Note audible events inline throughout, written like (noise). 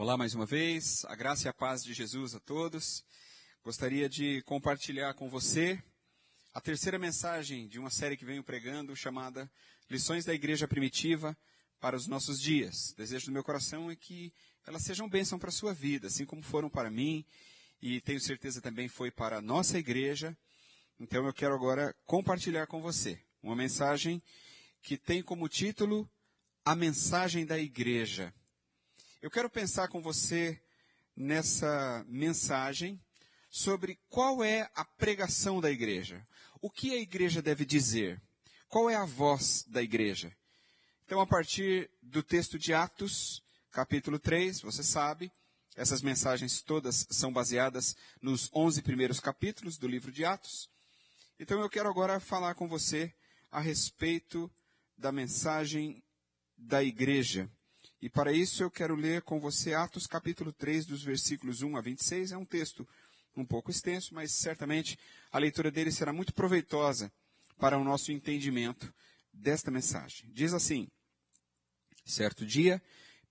Olá mais uma vez, a graça e a paz de Jesus a todos. Gostaria de compartilhar com você a terceira mensagem de uma série que venho pregando chamada Lições da Igreja Primitiva para os Nossos Dias. O desejo do meu coração é que elas sejam bênção para a sua vida, assim como foram para mim e tenho certeza também foi para a nossa igreja. Então eu quero agora compartilhar com você uma mensagem que tem como título A Mensagem da Igreja. Eu quero pensar com você nessa mensagem sobre qual é a pregação da igreja. O que a igreja deve dizer? Qual é a voz da igreja? Então, a partir do texto de Atos, capítulo 3, você sabe, essas mensagens todas são baseadas nos 11 primeiros capítulos do livro de Atos. Então, eu quero agora falar com você a respeito da mensagem da igreja. E para isso eu quero ler com você Atos capítulo 3, dos versículos 1 a 26. É um texto um pouco extenso, mas certamente a leitura dele será muito proveitosa para o nosso entendimento desta mensagem. Diz assim: Certo dia,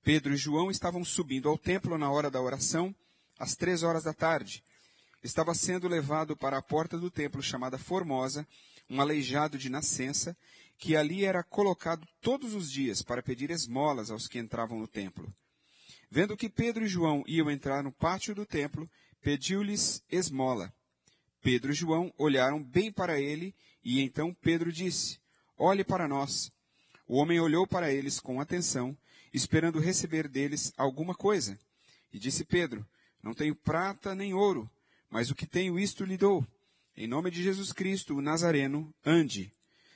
Pedro e João estavam subindo ao templo na hora da oração, às três horas da tarde. Estava sendo levado para a porta do templo chamada Formosa, um aleijado de nascença, que ali era colocado todos os dias para pedir esmolas aos que entravam no templo. Vendo que Pedro e João iam entrar no pátio do templo, pediu-lhes esmola. Pedro e João olharam bem para ele, e então Pedro disse, Olhe para nós. O homem olhou para eles com atenção, esperando receber deles alguma coisa. E disse Pedro, Não tenho prata nem ouro, mas o que tenho isto lhe dou. Em nome de Jesus Cristo, o Nazareno, ande.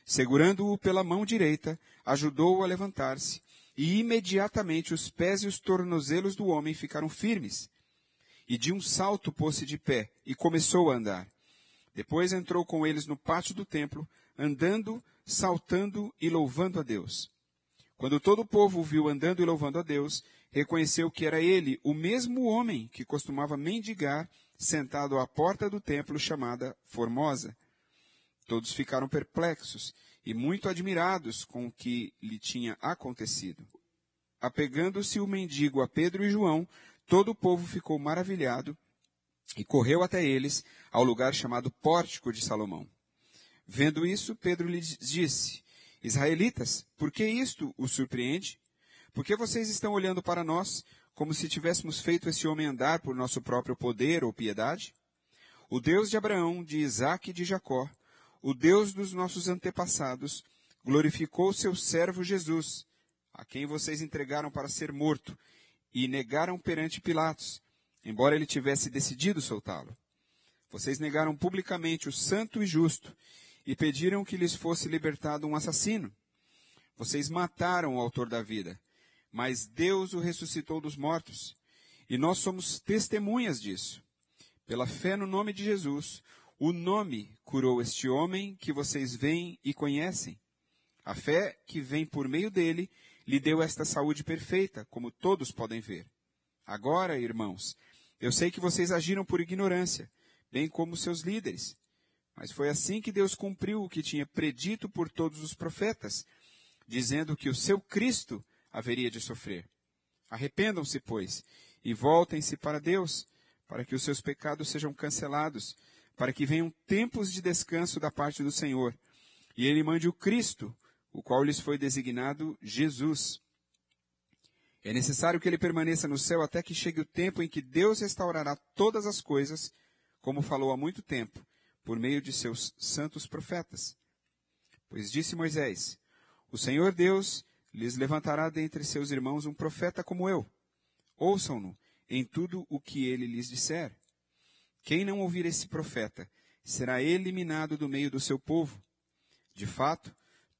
Segurando-o pela mão direita, ajudou-o a levantar-se, e imediatamente os pés e os tornozelos do homem ficaram firmes. E de um salto pôs-se de pé, e começou a andar. Depois entrou com eles no pátio do templo, andando, saltando e louvando a Deus. Quando todo o povo o viu andando e louvando a Deus, reconheceu que era ele o mesmo homem que costumava mendigar sentado à porta do templo chamada Formosa. Todos ficaram perplexos e muito admirados com o que lhe tinha acontecido. Apegando-se o mendigo a Pedro e João, todo o povo ficou maravilhado e correu até eles ao lugar chamado Pórtico de Salomão. Vendo isso, Pedro lhes disse, Israelitas, por que isto os surpreende? Por que vocês estão olhando para nós como se tivéssemos feito esse homem andar por nosso próprio poder ou piedade? O Deus de Abraão, de Isaque e de Jacó, o Deus dos nossos antepassados, glorificou seu servo Jesus, a quem vocês entregaram para ser morto e negaram perante Pilatos, embora ele tivesse decidido soltá-lo. Vocês negaram publicamente o santo e justo e pediram que lhes fosse libertado um assassino. Vocês mataram o autor da vida mas Deus o ressuscitou dos mortos. E nós somos testemunhas disso. Pela fé no nome de Jesus, o nome curou este homem que vocês veem e conhecem. A fé que vem por meio dele lhe deu esta saúde perfeita, como todos podem ver. Agora, irmãos, eu sei que vocês agiram por ignorância, bem como seus líderes. Mas foi assim que Deus cumpriu o que tinha predito por todos os profetas, dizendo que o seu Cristo haveria de sofrer. Arrependam-se, pois, e voltem-se para Deus, para que os seus pecados sejam cancelados, para que venham tempos de descanso da parte do Senhor, e ele mande o Cristo, o qual lhes foi designado Jesus. É necessário que ele permaneça no céu até que chegue o tempo em que Deus restaurará todas as coisas, como falou há muito tempo, por meio de seus santos profetas. Pois disse Moisés, o Senhor Deus lhes levantará dentre seus irmãos um profeta como eu. Ouçam-no em tudo o que ele lhes disser. Quem não ouvir esse profeta será eliminado do meio do seu povo. De fato,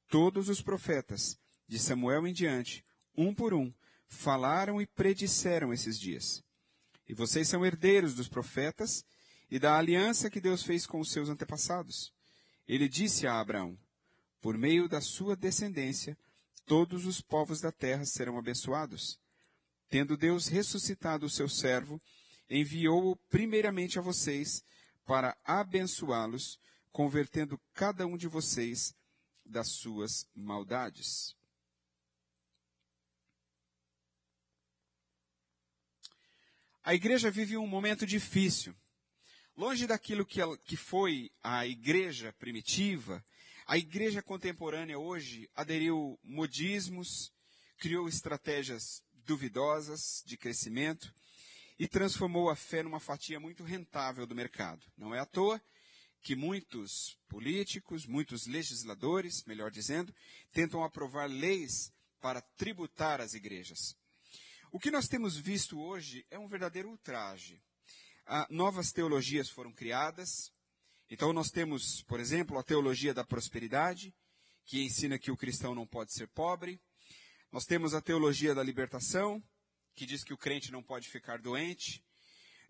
todos os profetas, de Samuel em diante, um por um, falaram e predisseram esses dias. E vocês são herdeiros dos profetas e da aliança que Deus fez com os seus antepassados. Ele disse a Abraão, por meio da sua descendência, todos os povos da terra serão abençoados. Tendo Deus ressuscitado o seu servo, enviou-o primeiramente a vocês para abençoá-los, convertendo cada um de vocês das suas maldades. A igreja vive um momento difícil. Longe daquilo que, ela, que foi a igreja primitiva, a igreja contemporânea hoje aderiu modismos, criou estratégias duvidosas de crescimento e transformou a fé numa fatia muito rentável do mercado. Não é à toa que muitos políticos, muitos legisladores, melhor dizendo, tentam aprovar leis para tributar as igrejas. O que nós temos visto hoje é um verdadeiro ultraje. Ah, novas teologias foram criadas. Então nós temos, por exemplo, a teologia da prosperidade, que ensina que o cristão não pode ser pobre. Nós temos a teologia da libertação, que diz que o crente não pode ficar doente.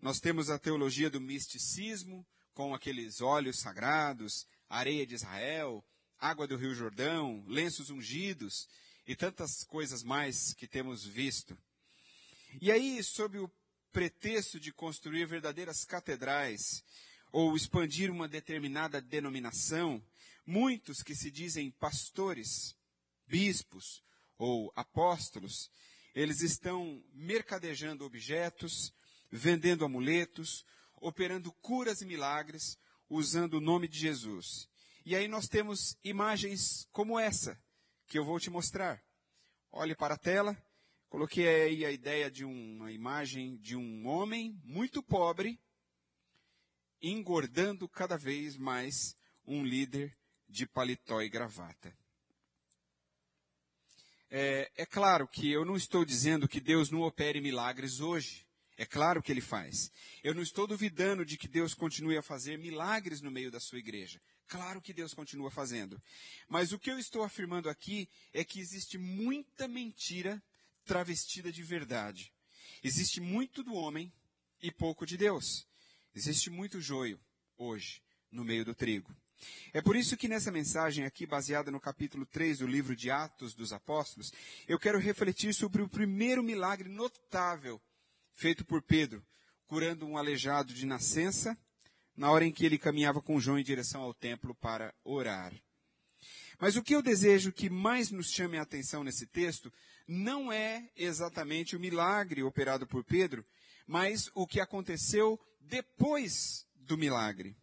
Nós temos a teologia do misticismo, com aqueles óleos sagrados, areia de Israel, água do Rio Jordão, lenços ungidos e tantas coisas mais que temos visto. E aí, sob o pretexto de construir verdadeiras catedrais ou expandir uma determinada denominação, muitos que se dizem pastores, bispos ou apóstolos, eles estão mercadejando objetos, vendendo amuletos, operando curas e milagres, usando o nome de Jesus. E aí nós temos imagens como essa, que eu vou te mostrar. Olhe para a tela. Coloquei aí a ideia de uma imagem de um homem muito pobre, engordando cada vez mais um líder de paletó e gravata. É, é, claro que eu não estou dizendo que Deus não opere milagres hoje. É claro que Ele faz. Eu não estou duvidando de que Deus continue a fazer milagres no meio da sua igreja. Claro que Deus continua fazendo. Mas o que eu estou afirmando aqui é que existe muita mentira travestida de verdade. Existe muito do homem e pouco de Deus. Existe muito joio hoje no meio do trigo. É por isso que nessa mensagem aqui, baseada no capítulo 3 do livro de Atos dos Apóstolos, eu quero refletir sobre o primeiro milagre notável feito por Pedro, curando um aleijado de nascença, na hora em que ele caminhava com João em direção ao templo para orar. Mas o que eu desejo que mais nos chame a atenção nesse texto não é exatamente o milagre operado por Pedro, mas o que aconteceu depois do milagre.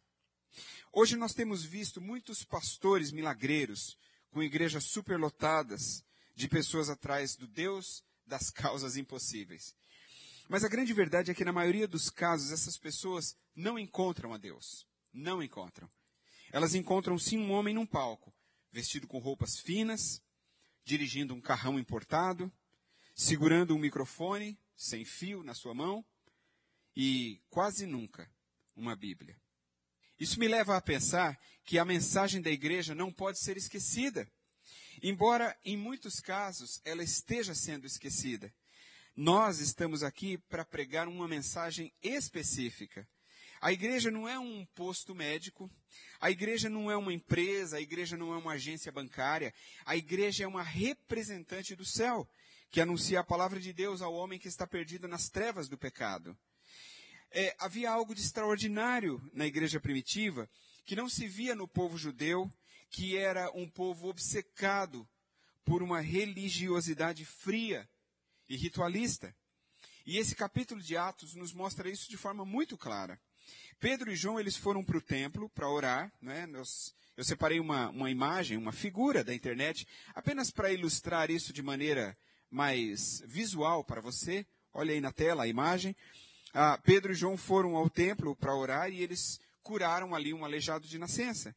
Hoje nós temos visto muitos pastores milagreiros com igrejas superlotadas de pessoas atrás do Deus das (laughs) causas impossíveis. Mas a grande verdade é que na maioria dos casos essas pessoas não encontram a Deus. Não encontram. Elas encontram sim um homem num palco, vestido com roupas finas, dirigindo um carrão importado, segurando um microfone sem fio na sua mão e quase nunca uma Bíblia. Isso me leva a pensar que a mensagem da igreja não pode ser esquecida. Embora em muitos casos ela esteja sendo esquecida. Nós estamos aqui para pregar uma mensagem específica. A igreja não é um posto médico, a igreja não é uma empresa, a igreja não é uma agência bancária, a igreja é uma representante do céu, que anuncia a palavra de Deus ao homem que está perdido nas trevas do pecado é, havia algo de extraordinário na igreja primitiva que não se via no povo judeu, que era um povo obcecado por uma religiosidade fria e ritualista. E esse capítulo de Atos nos mostra isso de forma muito clara. Pedro e João, eles foram para o templo para orar, né? Eu separei uma, uma imagem, uma figura da internet, apenas para ilustrar isso de maneira mais visual para você. Olha aí na tela a imagem ah, Pedro e João foram ao templo para orar e eles curaram ali um aleijado de nascença.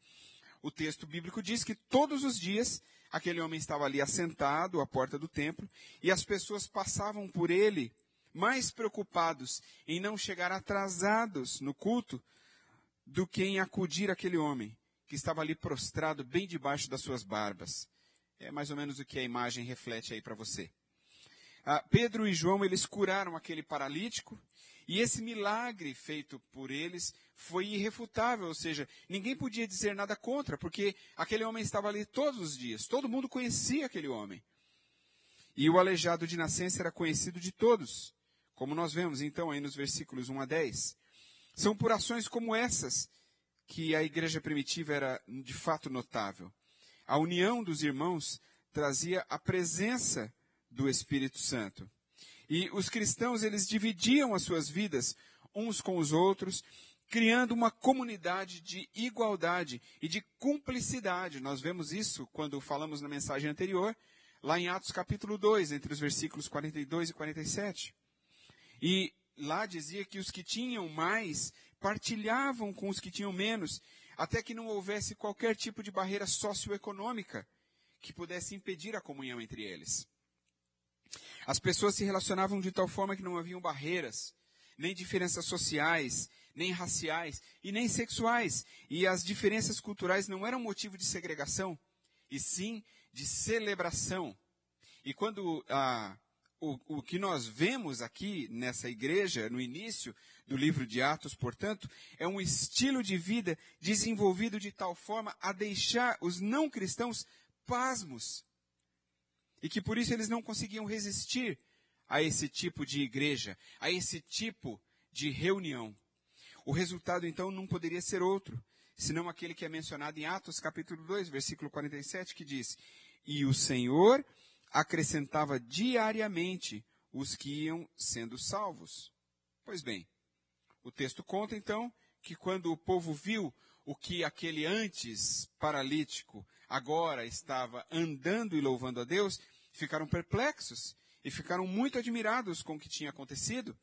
O texto bíblico diz que todos os dias aquele homem estava ali assentado à porta do templo e as pessoas passavam por ele mais preocupados em não chegar atrasados no culto do que em acudir aquele homem que estava ali prostrado bem debaixo das suas barbas. É mais ou menos o que a imagem reflete aí para você. Ah, Pedro e João, eles curaram aquele paralítico e esse milagre feito por eles foi irrefutável, ou seja, ninguém podia dizer nada contra, porque aquele homem estava ali todos os dias, todo mundo conhecia aquele homem. E o aleijado de nascença era conhecido de todos, como nós vemos então aí nos versículos 1 a 10. São por ações como essas que a igreja primitiva era de fato notável. A união dos irmãos trazia a presença do Espírito Santo. E os cristãos, eles dividiam as suas vidas uns com os outros, criando uma comunidade de igualdade e de cumplicidade. Nós vemos isso quando falamos na mensagem anterior, lá em Atos capítulo 2, entre os versículos 42 e 47. E lá dizia que os que tinham mais partilhavam com os que tinham menos, até que não houvesse qualquer tipo de barreira socioeconômica que pudesse impedir a comunhão entre eles. As pessoas se relacionavam de tal forma que não haviam barreiras, nem diferenças sociais, nem raciais e nem sexuais. E as diferenças culturais não eram motivo de segregação, e sim de celebração. E quando ah, o, o que nós vemos aqui nessa igreja, no início do livro de Atos, portanto, é um estilo de vida desenvolvido de tal forma a deixar os não cristãos pasmos. E que por isso eles não conseguiam resistir a esse tipo de igreja, a esse tipo de reunião. O resultado, então, não poderia ser outro, senão aquele que é mencionado em Atos capítulo 2, versículo 47, que diz: E o Senhor acrescentava diariamente os que iam sendo salvos. Pois bem, o texto conta então que quando o povo viu o que aquele antes paralítico agora estava andando e louvando a Deus, ficaram perplexos e ficaram muito admirados com o que tinha acontecido.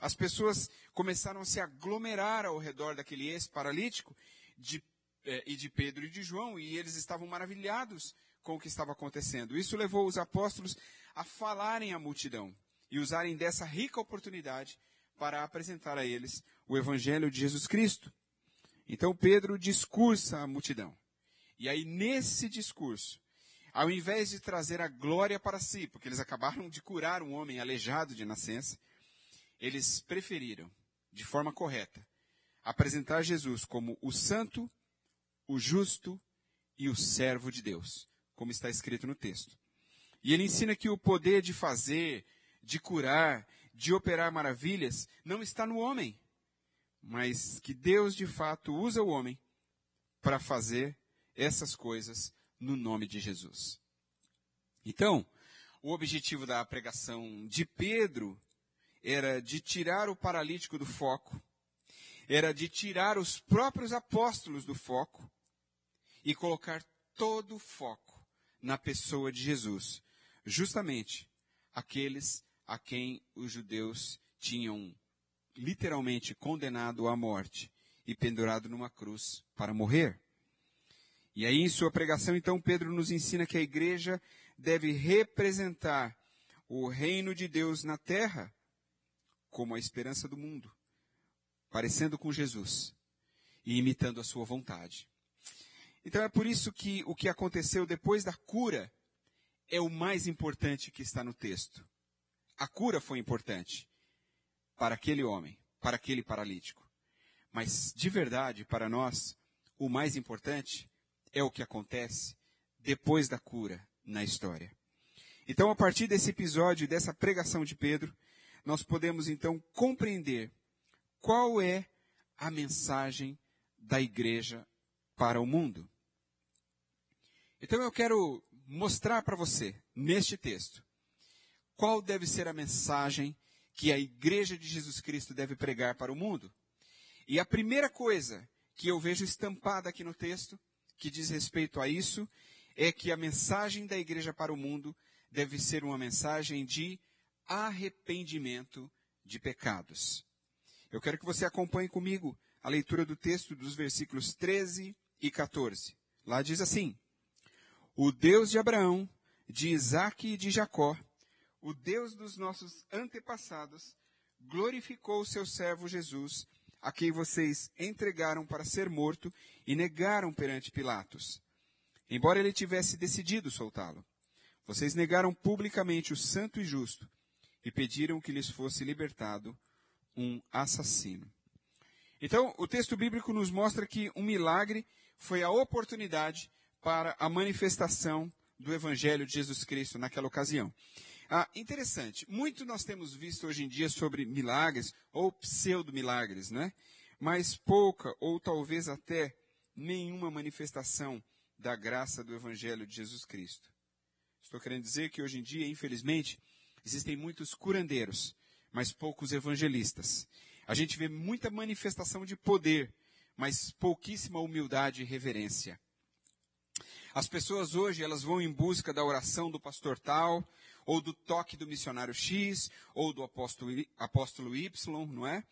As pessoas começaram a se aglomerar ao redor daquele ex-paralítico de, eh, e de Pedro e de João, e eles estavam maravilhados com o que estava acontecendo. Isso levou os apóstolos a falarem à multidão e usarem dessa rica oportunidade para apresentar a eles o Evangelho de Jesus Cristo. Então Pedro discursa à multidão. E aí, nesse discurso, ao invés de trazer a glória para si, porque eles acabaram de curar um homem aleijado de nascença, eles preferiram, de forma correta, apresentar Jesus como o santo, o justo e o servo de Deus como está escrito no texto. E ele ensina que o poder de fazer, de curar, de operar maravilhas não está no homem, mas que Deus de fato usa o homem para fazer essas coisas no nome de Jesus. Então, o objetivo da pregação de Pedro era de tirar o paralítico do foco, era de tirar os próprios apóstolos do foco e colocar todo o foco na pessoa de Jesus, justamente aqueles a quem os judeus tinham literalmente condenado à morte e pendurado numa cruz para morrer. E aí, em sua pregação, então, Pedro nos ensina que a igreja deve representar o reino de Deus na terra como a esperança do mundo, parecendo com Jesus e imitando a sua vontade. Então é por isso que o que aconteceu depois da cura é o mais importante que está no texto. A cura foi importante para aquele homem, para aquele paralítico. Mas, de verdade, para nós, o mais importante é o que acontece depois da cura na história. Então, a partir desse episódio, dessa pregação de Pedro, nós podemos então compreender qual é a mensagem da igreja para o mundo. Então eu quero mostrar para você, neste texto, qual deve ser a mensagem que a Igreja de Jesus Cristo deve pregar para o mundo. E a primeira coisa que eu vejo estampada aqui no texto, que diz respeito a isso, é que a mensagem da Igreja para o mundo deve ser uma mensagem de arrependimento de pecados. Eu quero que você acompanhe comigo a leitura do texto dos versículos 13 e 14. Lá diz assim: o Deus de Abraão, de Isaque e de Jacó, o Deus dos nossos antepassados, glorificou o seu servo Jesus, a quem vocês entregaram para ser morto e negaram perante Pilatos. Embora ele tivesse decidido soltá-lo, vocês negaram publicamente o santo e justo e pediram que lhes fosse libertado um assassino. Então, o texto bíblico nos mostra que um milagre foi a oportunidade para a manifestação do Evangelho de Jesus Cristo naquela ocasião. Ah, interessante. Muito nós temos visto hoje em dia sobre milagres ou pseudo-milagres, né? Mas pouca ou talvez até nenhuma manifestação da graça do Evangelho de Jesus Cristo. Estou querendo dizer que hoje em dia, infelizmente, existem muitos curandeiros, mas poucos evangelistas. A gente vê muita manifestação de poder, mas pouquíssima humildade e reverência. As pessoas hoje, elas vão em busca da oração do pastor tal, ou do toque do missionário X, ou do apóstolo, Y, não é?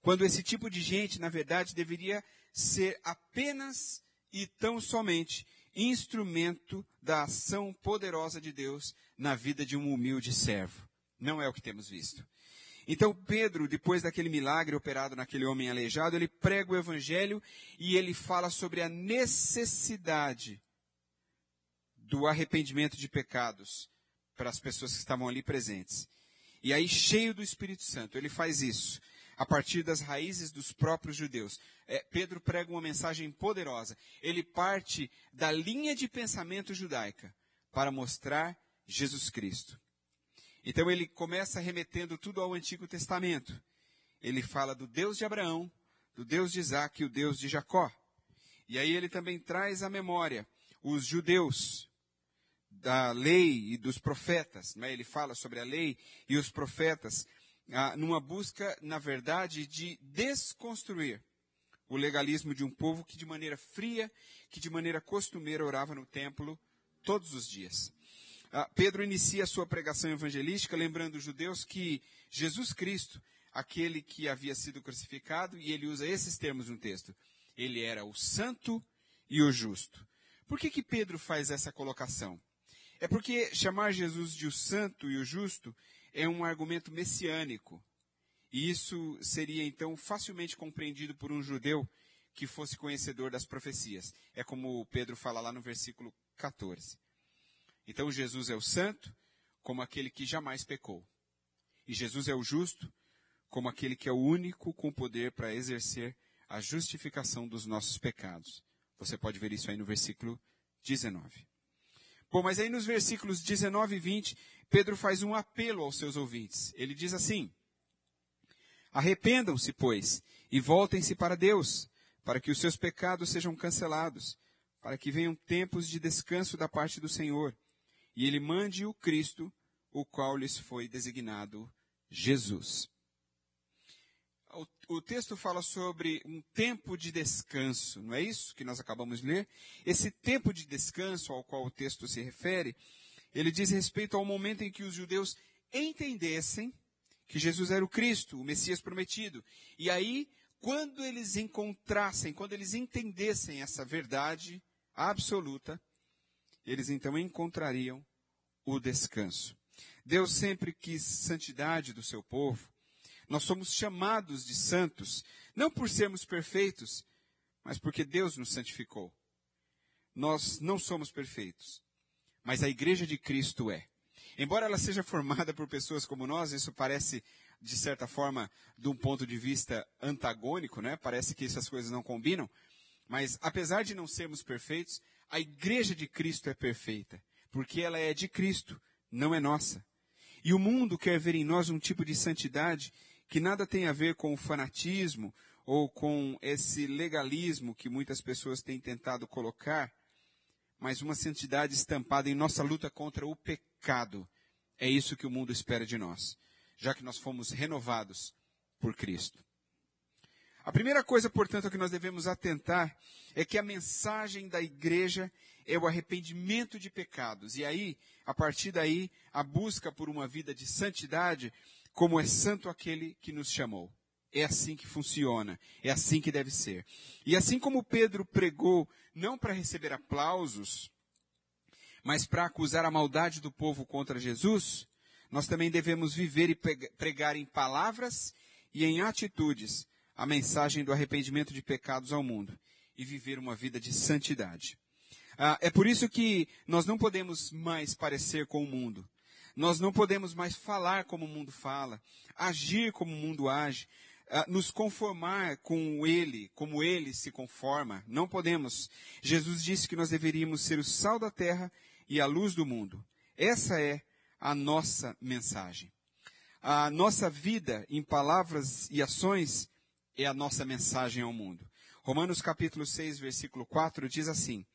Quando esse tipo de gente, na verdade, deveria ser apenas e tão somente instrumento da ação poderosa de Deus na vida de um humilde servo. Não é o que temos visto. Então Pedro, depois daquele milagre operado naquele homem aleijado, ele prega o evangelho e ele fala sobre a necessidade do arrependimento de pecados para as pessoas que estavam ali presentes. E aí, cheio do Espírito Santo, ele faz isso a partir das raízes dos próprios judeus. É, Pedro prega uma mensagem poderosa. Ele parte da linha de pensamento judaica para mostrar Jesus Cristo. Então ele começa remetendo tudo ao Antigo Testamento. Ele fala do Deus de Abraão, do Deus de Isaac e o Deus de Jacó. E aí ele também traz à memória os judeus da lei e dos profetas. Né? Ele fala sobre a lei e os profetas ah, numa busca, na verdade, de desconstruir o legalismo de um povo que de maneira fria, que de maneira costumeira orava no templo todos os dias. Ah, Pedro inicia a sua pregação evangelística lembrando os judeus que Jesus Cristo, aquele que havia sido crucificado, e ele usa esses termos no texto, ele era o santo e o justo. Por que, que Pedro faz essa colocação? É porque chamar Jesus de o santo e o justo é um argumento messiânico. E isso seria então facilmente compreendido por um judeu que fosse conhecedor das profecias. É como Pedro fala lá no versículo 14. Então Jesus é o santo, como aquele que jamais pecou. E Jesus é o justo, como aquele que é o único com poder para exercer a justificação dos nossos pecados. Você pode ver isso aí no versículo 19. Bom, mas aí nos versículos 19 e 20, Pedro faz um apelo aos seus ouvintes. Ele diz assim: Arrependam-se, pois, e voltem-se para Deus, para que os seus pecados sejam cancelados, para que venham tempos de descanso da parte do Senhor, e ele mande o Cristo, o qual lhes foi designado Jesus o, o, texto fala sobre um tempo de descanso, não é isso que nós acabamos de ler? Esse tempo de descanso ao qual o texto se refere, ele diz respeito ao momento em que os judeus entendessem que Jesus era o Cristo, o Messias prometido. E aí, quando eles encontrassem, quando eles entendessem essa verdade absoluta, eles então encontrariam o descanso. Deus sempre quis santidade do seu povo. Nós somos chamados de santos, não por sermos perfeitos, mas porque Deus nos santificou. Nós não somos perfeitos, mas a igreja de Cristo é. Embora ela seja (laughs) formada por pessoas como nós, isso parece, de certa forma, de um ponto de vista antagônico, né? Parece que essas coisas não combinam. Mas, apesar de não sermos perfeitos, a igreja de Cristo é perfeita, porque ela é de Cristo, não é nossa. E o mundo quer ver em nós um tipo de santidade que nada tem a ver com o fanatismo ou com esse legalismo que muitas pessoas têm tentado colocar, mas uma santidade estampada em nossa luta contra o pecado. É isso que o mundo espera de nós, já que nós fomos renovados por Cristo. A primeira coisa, portanto, que nós devemos atentar é que a mensagem da igreja é o arrependimento de pecados. E aí, a partir daí, a busca por uma vida de santidade como é santo aquele que nos chamou. É assim que funciona, é assim que deve ser. E assim como Pedro pregou, não para receber aplausos, mas para acusar a maldade do povo contra Jesus, nós também devemos viver e pregar em palavras e em atitudes a mensagem do arrependimento de pecados ao mundo e viver uma vida de santidade. Ah, é por isso que nós não podemos mais parecer com o mundo. Nós não podemos mais falar como o mundo fala, agir como o mundo age, ah, nos conformar com ele, como ele se conforma. Não podemos. Jesus disse que nós deveríamos ser o sal da terra e a luz do mundo. Essa é a nossa mensagem. A nossa vida em palavras e ações é a nossa mensagem ao mundo. Romanos capítulo 6, versículo 4 diz assim: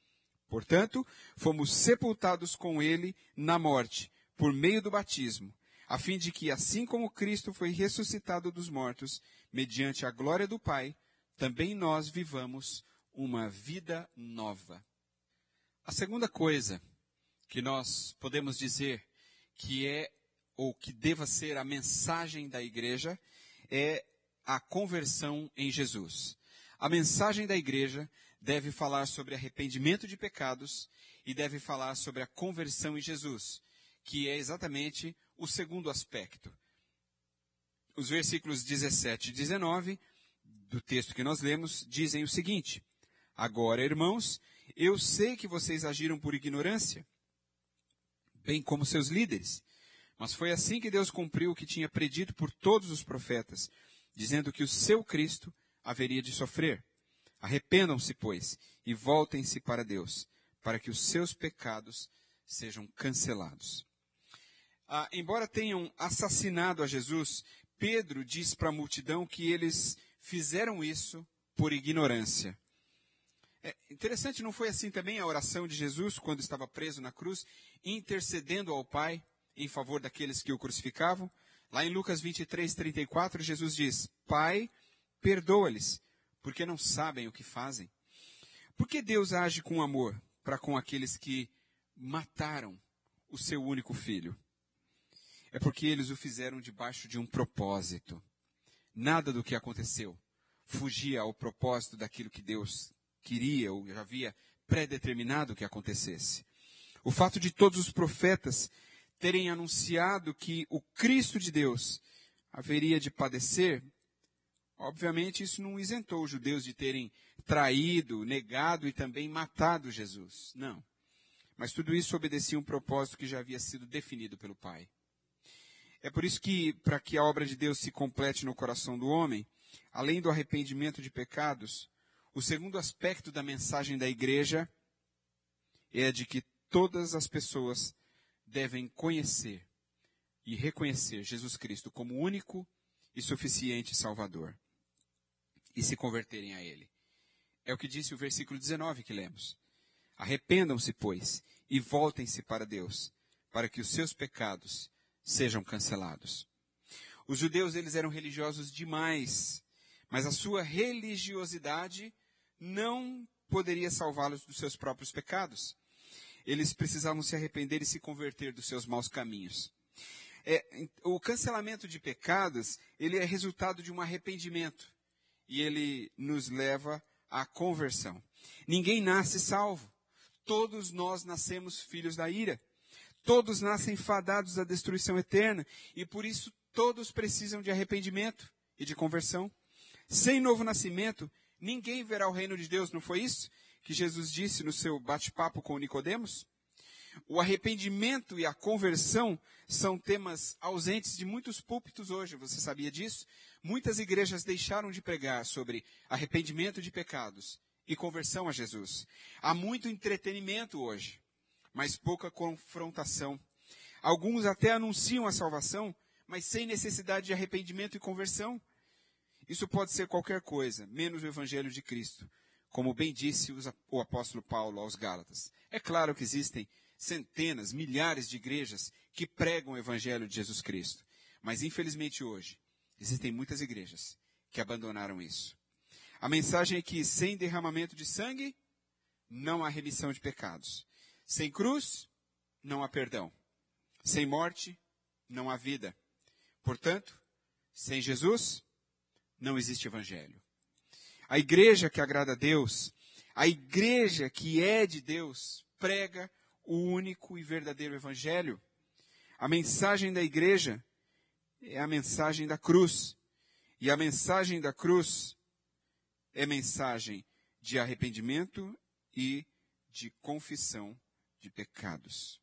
Portanto, fomos sepultados com ele na morte por meio do batismo, a fim de que, assim como Cristo foi ressuscitado dos mortos, mediante a glória do Pai, também nós vivamos uma vida nova. A segunda coisa que nós podemos dizer que é ou que deva ser a mensagem da igreja é a conversão em Jesus. A mensagem da igreja deve falar sobre arrependimento de pecados e deve falar sobre a conversão em Jesus, que é exatamente o segundo aspecto. Os versículos 17 e 19 do texto que nós lemos dizem o seguinte: Agora, irmãos, eu sei que vocês agiram por ignorância, bem como seus líderes. Mas foi assim que Deus cumpriu o que tinha predito por todos os profetas, dizendo que o seu Cristo haveria de sofrer. Arrependam-se, pois, e voltem-se para Deus, para que os seus pecados sejam cancelados. Ah, embora tenham assassinado a Jesus, Pedro diz para a multidão que eles fizeram isso por ignorância. É interessante, não foi assim também a oração de Jesus quando estava preso na cruz, intercedendo ao Pai em favor daqueles que o crucificavam. Lá em Lucas 23, 34, Jesus diz: Pai, perdoa-lhes, porque não sabem o que fazem. Por que Deus age com amor para com aqueles que mataram o seu único filho? É porque eles o fizeram debaixo de um propósito. Nada do que aconteceu fugia ao propósito daquilo que Deus queria ou já havia predeterminado que acontecesse. O fato de todos os profetas terem anunciado que o Cristo de Deus haveria de padecer, obviamente isso não isentou os judeus de terem traído, negado e também matado Jesus. Não. Mas tudo isso obedecia um propósito que já havia sido definido pelo Pai. É por isso que, para que a obra de Deus se complete no coração do homem, além do arrependimento de pecados, o segundo aspecto da mensagem da igreja é de que todas as pessoas devem conhecer e reconhecer Jesus Cristo como único e suficiente Salvador e se converterem a Ele. É o que disse o versículo 19 que lemos. Arrependam-se, pois, e voltem-se para Deus, para que os seus pecados sejam cancelados. Os judeus, eles eram religiosos demais, mas a sua religiosidade não poderia salvá-los dos seus próprios pecados eles precisavam se arrepender e se converter dos seus maus caminhos. É, o cancelamento de pecados, ele é resultado de um arrependimento. E ele nos leva à conversão. Ninguém nasce salvo. Todos nós nascemos filhos da ira. Todos nascem fadados à destruição eterna. E por isso todos precisam de arrependimento e de conversão. Sem novo nascimento, ninguém verá o reino de Deus, não foi isso? que Jesus disse no seu bate-papo com Nicodemos? O arrependimento e a conversão são temas ausentes de muitos púlpitos hoje, você sabia disso? Muitas igrejas deixaram de pregar sobre arrependimento de pecados e conversão a Jesus. Há muito entretenimento hoje, mas pouca confrontação. Alguns até anunciam a salvação, mas sem necessidade de arrependimento e conversão. Isso pode ser qualquer coisa, menos o Evangelho de Cristo como bem disse o apóstolo Paulo aos Gálatas. É claro que existem centenas, milhares de igrejas que pregam o evangelho de Jesus Cristo. Mas infelizmente hoje existem muitas igrejas que abandonaram isso. A mensagem é que sem derramamento de sangue não há remissão de pecados. Sem cruz não há perdão. Sem morte não há vida. Portanto, sem Jesus não existe evangelho. A igreja que agrada a Deus, a igreja que é de Deus, prega o único e verdadeiro evangelho. A mensagem da igreja é a mensagem da cruz. E a mensagem da cruz é mensagem de arrependimento e de confissão de pecados.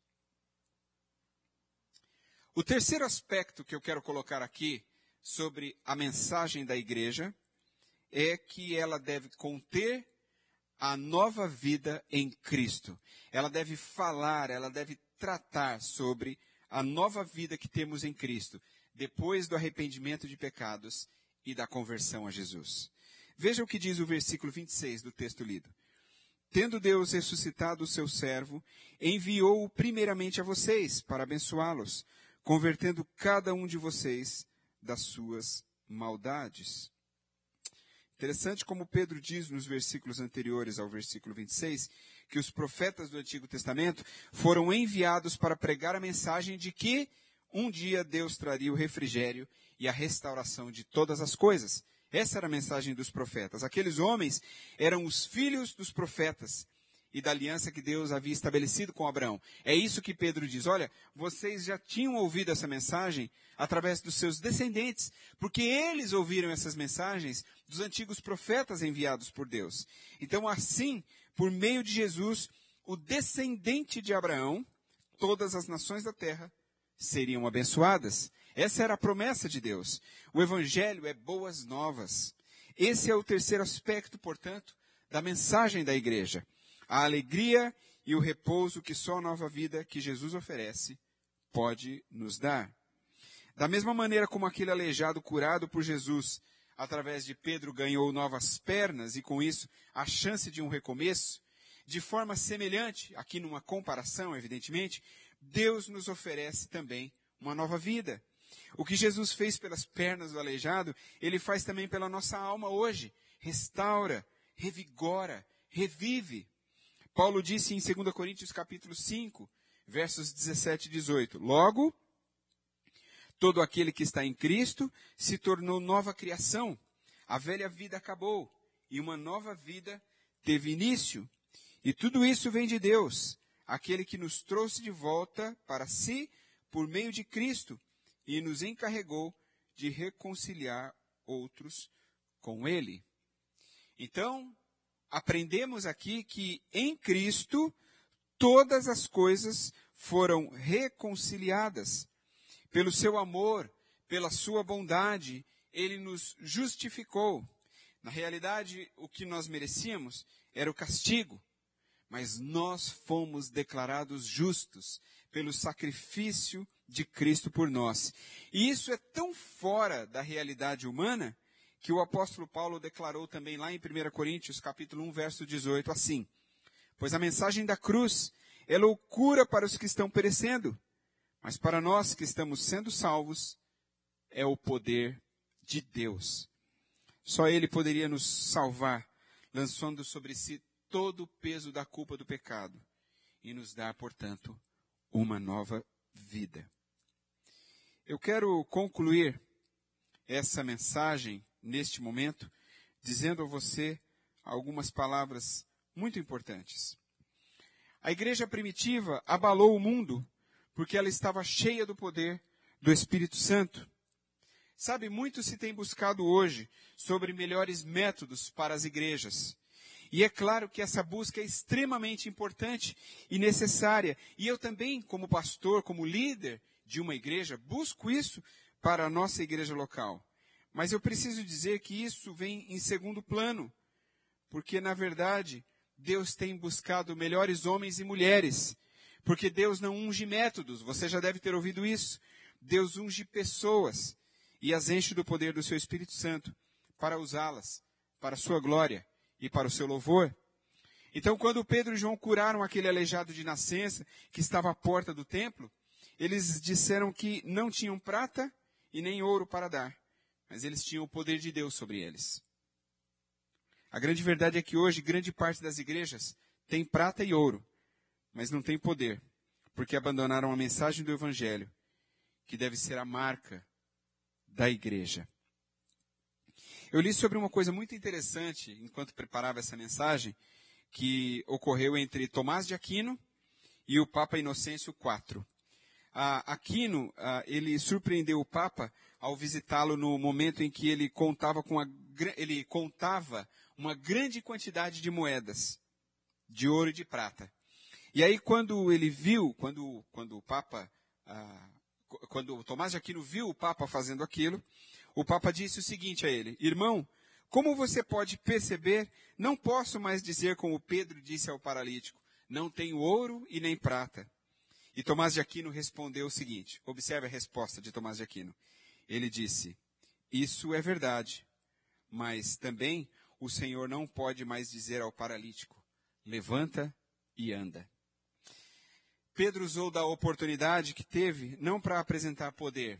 O terceiro aspecto que eu quero colocar aqui sobre a mensagem da igreja é que ela deve conter a nova vida em Cristo. Ela deve falar, ela deve tratar sobre a nova vida que temos em Cristo, depois do arrependimento de pecados e da conversão a Jesus. Veja o que diz o versículo 26 do texto lido. Tendo Deus ressuscitado o seu servo, enviou-o primeiramente a vocês, para abençoá-los, convertendo cada um de vocês das suas maldades. Interessante como Pedro diz nos versículos anteriores ao versículo 26, que os profetas do Antigo Testamento foram enviados para pregar a mensagem de que um dia Deus traria o refrigério e a restauração de todas as coisas. Essa era a mensagem dos profetas. Aqueles homens eram os filhos dos profetas e da aliança que Deus havia estabelecido com Abraão. É isso que Pedro diz. Olha, vocês já tinham ouvido essa mensagem através dos seus descendentes, porque eles ouviram essas mensagens dos antigos profetas enviados por Deus. Então, assim, por meio de Jesus, o descendente de Abraão, todas as nações da terra seriam abençoadas. Essa era a promessa de Deus. O evangelho é boas novas. Esse é o terceiro aspecto, portanto, da mensagem da igreja a alegria e o repouso que só a nova vida que Jesus oferece pode nos dar. Da mesma maneira como aquele aleijado curado por Jesus, através de Pedro, ganhou novas pernas e com isso a chance de um recomeço, de forma semelhante, aqui numa comparação, evidentemente, Deus nos oferece também uma nova vida. O que Jesus fez pelas pernas do aleijado, ele faz também pela nossa alma hoje. Restaura, revigora, revive. Paulo disse em 2 Coríntios capítulo 5, versos 17 e 18: Logo, todo aquele que está em Cristo se tornou nova criação. A velha vida acabou e uma nova vida teve início. E tudo isso vem de Deus, aquele que nos trouxe de volta para si por meio de Cristo e nos encarregou de reconciliar outros com Ele. Então, aprendemos aqui que em Cristo todas as coisas foram reconciliadas. Pelo seu amor, pela sua bondade, ele nos justificou. Na realidade, o que nós merecíamos era o castigo, mas nós fomos declarados justos pelo sacrifício de Cristo por nós. E isso é tão fora da realidade humana que o apóstolo Paulo declarou também lá em 1 Coríntios, capítulo 1, verso 18, assim: Pois a mensagem da cruz é loucura para os que estão perecendo, mas para nós que estamos sendo salvos, é o poder de Deus. Só Ele poderia nos salvar, lançando sobre si todo o peso da culpa do pecado e nos dar, portanto, uma nova vida. Eu quero concluir essa mensagem neste momento, dizendo a você algumas palavras muito importantes. A igreja primitiva abalou o mundo porque ela estava cheia do poder do Espírito Santo. Sabe, muito se tem buscado hoje sobre melhores métodos para as igrejas. E é claro que essa busca é extremamente importante e necessária. E eu também, como pastor, como líder de uma igreja, busco isso para a nossa igreja local. Mas eu preciso dizer que isso vem em segundo plano, porque na verdade Deus tem buscado melhores homens e mulheres, porque Deus não unge métodos, você já deve ter ouvido isso. Deus unge pessoas e as enche do poder do seu Espírito Santo para usá-las para a sua glória e para o seu louvor. Então, quando Pedro e João curaram aquele aleijado de nascença que estava à porta do templo, eles disseram que não tinham prata e nem ouro para dar, mas eles tinham o poder de Deus sobre eles. A grande verdade é que hoje grande parte das igrejas tem prata e ouro, mas não tem poder, porque abandonaram a mensagem do evangelho, que deve ser a marca da igreja. Eu li sobre uma coisa muito interessante enquanto preparava essa mensagem, que ocorreu entre Tomás de Aquino e o Papa Inocêncio IV. Aquino, ele surpreendeu o Papa ao visitá-lo no momento em que ele contava com a, ele contava uma grande quantidade de moedas de ouro e de prata. E aí quando ele viu, quando, quando o Papa, quando Tomás de Aquino viu o Papa fazendo aquilo, o Papa disse o seguinte a ele: Irmão, como você pode perceber, não posso mais dizer como Pedro disse ao paralítico: Não tenho ouro e nem prata. E Tomás de Aquino respondeu o seguinte: observe a resposta de Tomás de Aquino. Ele disse: Isso é verdade, mas também o Senhor não pode mais dizer ao paralítico: Levanta e anda. Pedro usou da oportunidade que teve não para apresentar poder,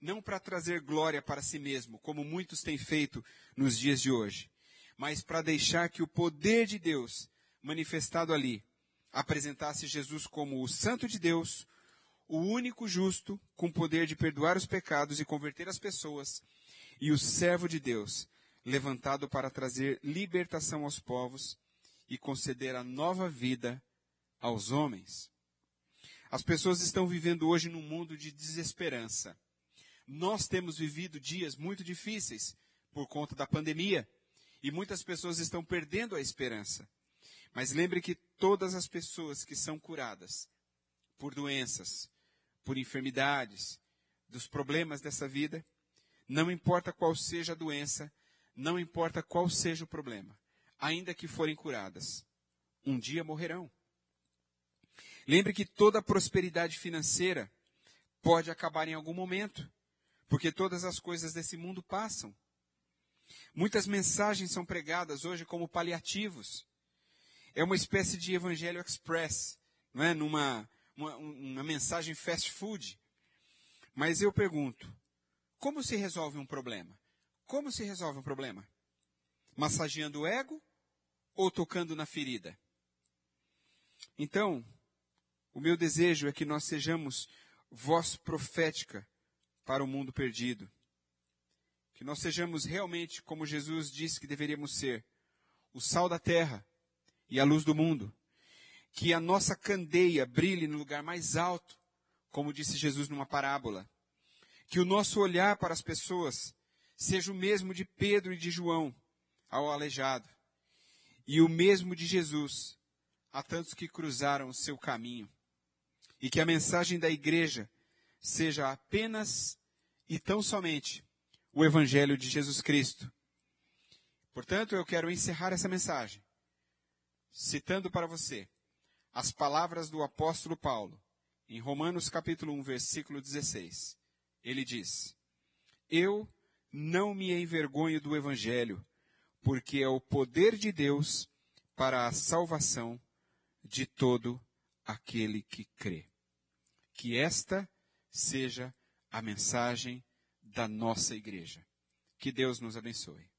não para trazer glória para si mesmo, como muitos têm feito nos dias de hoje, mas para deixar que o poder de Deus, manifestado ali, apresentasse Jesus como o Santo de Deus, o único justo, com poder de perdoar os pecados e converter as pessoas, e o servo de Deus, levantado para trazer libertação aos povos e conceder a nova vida aos homens. As pessoas estão vivendo hoje num mundo de desesperança. Nós temos vivido dias muito difíceis por conta da pandemia e muitas pessoas estão perdendo a esperança. Mas lembre que todas as pessoas que são curadas por doenças, por enfermidades, dos problemas dessa vida, não importa qual seja a doença, não importa qual seja o problema, ainda que forem curadas, um dia morrerão. Lembre que toda prosperidade financeira pode acabar em algum momento porque todas as coisas desse mundo passam. Muitas mensagens são pregadas hoje como paliativos. É uma espécie de evangelho express, não é? Numa uma, uma mensagem fast food. Mas eu pergunto, como se resolve um problema? Como se resolve um problema? Massageando o ego ou tocando na ferida? Então, o meu desejo é que nós sejamos voz profética para o mundo perdido. Que nós sejamos realmente como Jesus disse que deveríamos ser, o sal da terra e a luz do mundo. Que a nossa candeia brilhe no lugar mais alto, como disse Jesus numa parábola. Que o nosso olhar para as pessoas seja o mesmo de Pedro e de João ao aleijado, e o mesmo de Jesus a tantos que cruzaram o seu caminho. E que a mensagem da igreja seja apenas e tão somente o Evangelho de Jesus Cristo. Portanto, eu quero encerrar essa mensagem citando para você as palavras do apóstolo Paulo em Romanos capítulo 1, versículo 16. Ele diz: Eu não me envergonho do Evangelho, porque é o poder de Deus para a salvação de todo aquele que crê que esta seja a mensagem da nossa igreja. Que Deus nos abençoe.